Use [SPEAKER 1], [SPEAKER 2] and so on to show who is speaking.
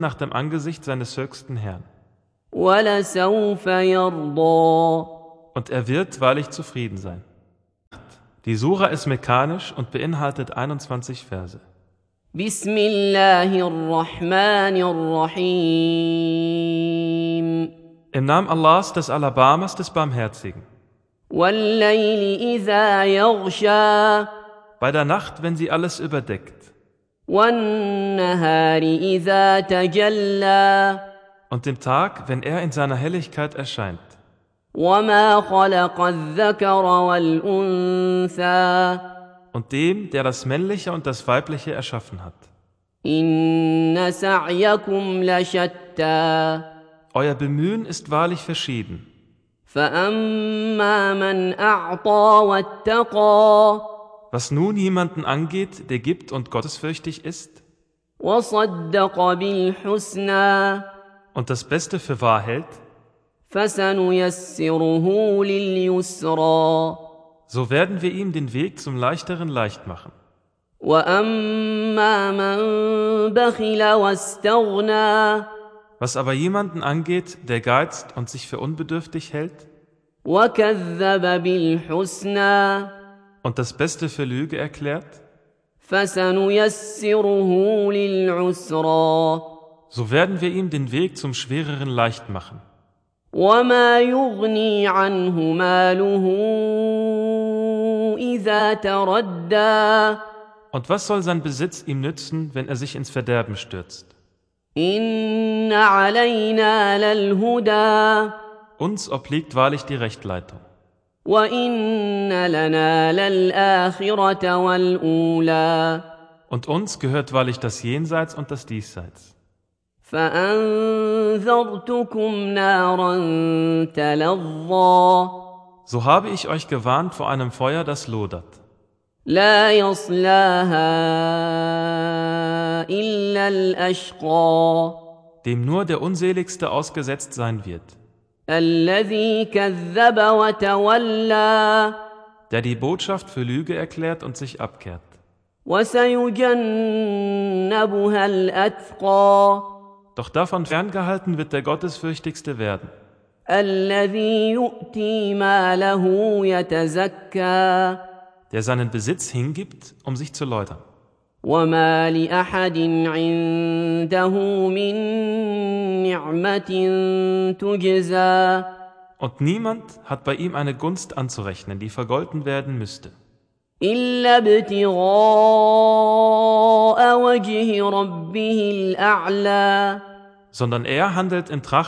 [SPEAKER 1] nach dem Angesicht seines höchsten Herrn. Und er wird wahrlich zufrieden sein. Die Sura ist mekanisch und beinhaltet 21 Verse. Im Namen Allahs des Alabamas des Barmherzigen. Bei der Nacht, wenn sie alles überdeckt.
[SPEAKER 2] والنهار إذا تجلى
[SPEAKER 1] Und dem Tag, wenn er in seiner Helligkeit erscheint.
[SPEAKER 2] وما خلق الذكر والأنثى
[SPEAKER 1] Und dem, der das Männliche und das Weibliche erschaffen hat.
[SPEAKER 2] إن سعيكم لشتى
[SPEAKER 1] Euer Bemühen ist wahrlich verschieden.
[SPEAKER 2] فأما من أعطى واتقى
[SPEAKER 1] Was nun jemanden angeht, der gibt und gottesfürchtig ist
[SPEAKER 2] وصدق بالحسنى
[SPEAKER 1] und das Beste für wahr hält,
[SPEAKER 2] فسنيسره لليسرى
[SPEAKER 1] so werden wir ihm den Weg zum Leichteren leicht machen.
[SPEAKER 2] واما من بخل واستغنى
[SPEAKER 1] Was aber jemanden angeht, der geizt und sich für unbedürftig hält
[SPEAKER 2] وكذب بالحسنى
[SPEAKER 1] und das Beste für Lüge erklärt, so werden wir ihm den Weg zum Schwereren leicht machen. Und was soll sein Besitz ihm nützen, wenn er sich ins Verderben stürzt? Uns obliegt wahrlich die Rechtleitung. Und uns gehört wahrlich das Jenseits und das Diesseits. So habe ich euch gewarnt vor einem Feuer, das lodert. Dem nur der Unseligste ausgesetzt sein wird.
[SPEAKER 2] الذي كذب وتولى
[SPEAKER 1] der die Botschaft für Lüge erklärt und sich abkehrt.
[SPEAKER 2] وسيجنبها الاتقى
[SPEAKER 1] Doch davon ferngehalten wird der Gottesfürchtigste werden,
[SPEAKER 2] الذي يؤتي ماله يتزكى
[SPEAKER 1] der seinen Besitz hingibt, um sich zu läutern.
[SPEAKER 2] وما لاحد عنده من نعمه تجزى
[SPEAKER 1] Und niemand hat bei ihm eine Gunst anzurechnen, die vergolten werden müsste,
[SPEAKER 2] الا ابتغاء وجه ربه الاعلى
[SPEAKER 1] sondern er handelt in Tracht